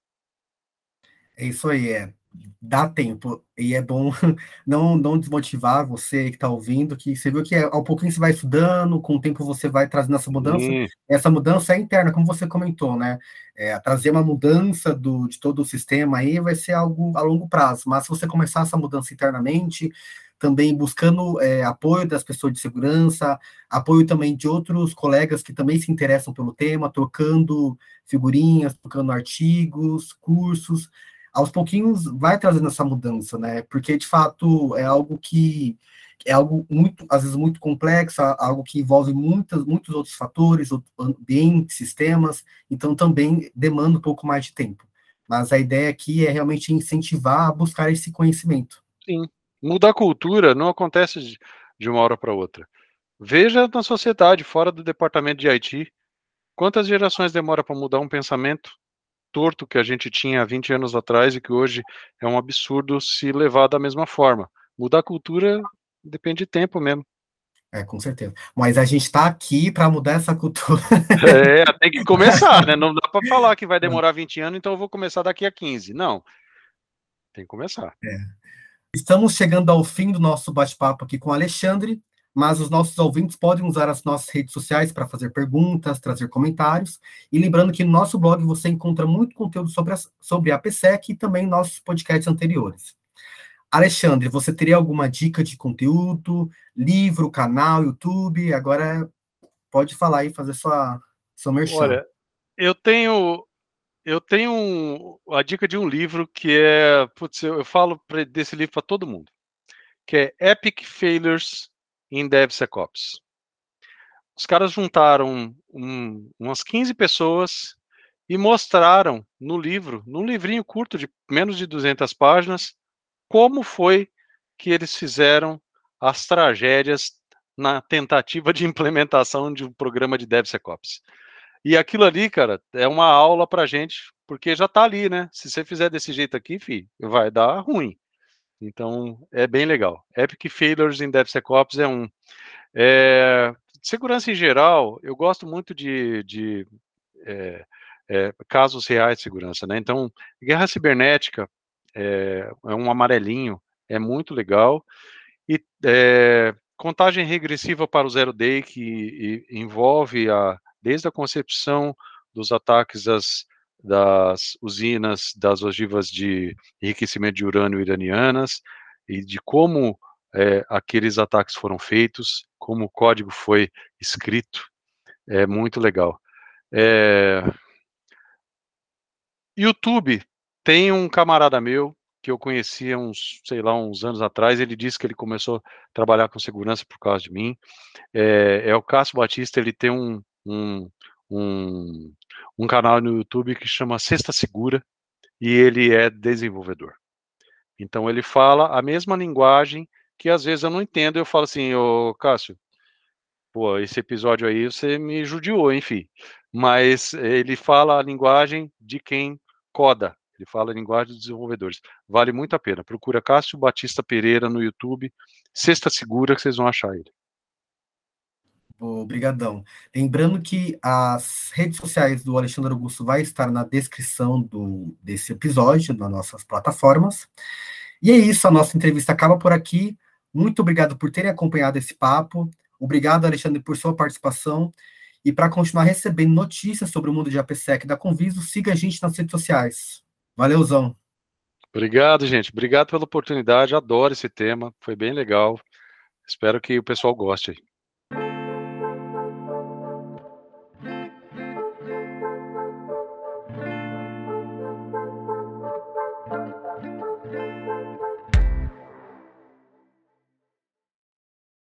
É isso aí, é. Dá tempo. E é bom não, não desmotivar você que está ouvindo, que você viu que é, ao pouquinho você vai estudando, com o tempo você vai trazendo essa mudança. Sim. Essa mudança é interna, como você comentou, né? É, trazer uma mudança do, de todo o sistema aí vai ser algo a longo prazo. Mas se você começar essa mudança internamente, também buscando é, apoio das pessoas de segurança, apoio também de outros colegas que também se interessam pelo tema, trocando figurinhas, trocando artigos, cursos, aos pouquinhos vai trazendo essa mudança, né? Porque de fato é algo que é algo muito, às vezes muito complexo, algo que envolve muitas, muitos outros fatores, ambientes, sistemas, então também demanda um pouco mais de tempo. Mas a ideia aqui é realmente incentivar a buscar esse conhecimento. Sim, Mudar a cultura não acontece de uma hora para outra. Veja na sociedade, fora do departamento de IT, quantas gerações demora para mudar um pensamento torto que a gente tinha há 20 anos atrás e que hoje é um absurdo se levar da mesma forma. Mudar a cultura depende de tempo mesmo. É, com certeza. Mas a gente está aqui para mudar essa cultura. É, tem que começar, né? Não dá para falar que vai demorar 20 anos, então eu vou começar daqui a 15. Não. Tem que começar. É. Estamos chegando ao fim do nosso bate-papo aqui com o Alexandre, mas os nossos ouvintes podem usar as nossas redes sociais para fazer perguntas, trazer comentários. E lembrando que no nosso blog você encontra muito conteúdo sobre a, sobre a PSEC e também nossos podcasts anteriores. Alexandre, você teria alguma dica de conteúdo, livro, canal, YouTube? Agora pode falar aí, fazer sua, sua merchan. Olha, eu tenho eu tenho a dica de um livro que é, putz, eu, eu falo desse livro para todo mundo, que é Epic Failures in DevSecOps. Os caras juntaram um, umas 15 pessoas e mostraram no livro, num livrinho curto de menos de 200 páginas, como foi que eles fizeram as tragédias na tentativa de implementação de um programa de DevSecOps. E aquilo ali, cara, é uma aula pra gente, porque já tá ali, né? Se você fizer desse jeito aqui, fi, vai dar ruim. Então, é bem legal. Epic Failures in DevSecOps é um. É, segurança em geral, eu gosto muito de, de é, é, casos reais de segurança, né? Então, guerra cibernética é, um amarelinho, é muito legal. E contagem regressiva para o zero day, que envolve a desde a concepção dos ataques das, das usinas, das ogivas de enriquecimento de urânio iranianas, e de como é, aqueles ataques foram feitos, como o código foi escrito, é muito legal. É... YouTube tem um camarada meu que eu conhecia uns, sei lá, uns anos atrás, ele disse que ele começou a trabalhar com segurança por causa de mim. É, é o Cássio Batista, ele tem um, um, um, um canal no YouTube que chama Sexta Segura e ele é desenvolvedor. Então ele fala a mesma linguagem que às vezes eu não entendo. Eu falo assim, ô Cássio, pô, esse episódio aí você me judiou, enfim. Mas ele fala a linguagem de quem coda. Ele fala a linguagem dos desenvolvedores. Vale muito a pena. Procura Cássio Batista Pereira no YouTube. Sexta Segura que vocês vão achar ele. Obrigadão. Lembrando que as redes sociais do Alexandre Augusto vai estar na descrição do, desse episódio, nas nossas plataformas. E é isso, a nossa entrevista acaba por aqui. Muito obrigado por terem acompanhado esse papo. Obrigado, Alexandre, por sua participação. E para continuar recebendo notícias sobre o mundo de APSEC da Conviso, siga a gente nas redes sociais. Valeuzão. Obrigado, gente. Obrigado pela oportunidade. Adoro esse tema. Foi bem legal. Espero que o pessoal goste.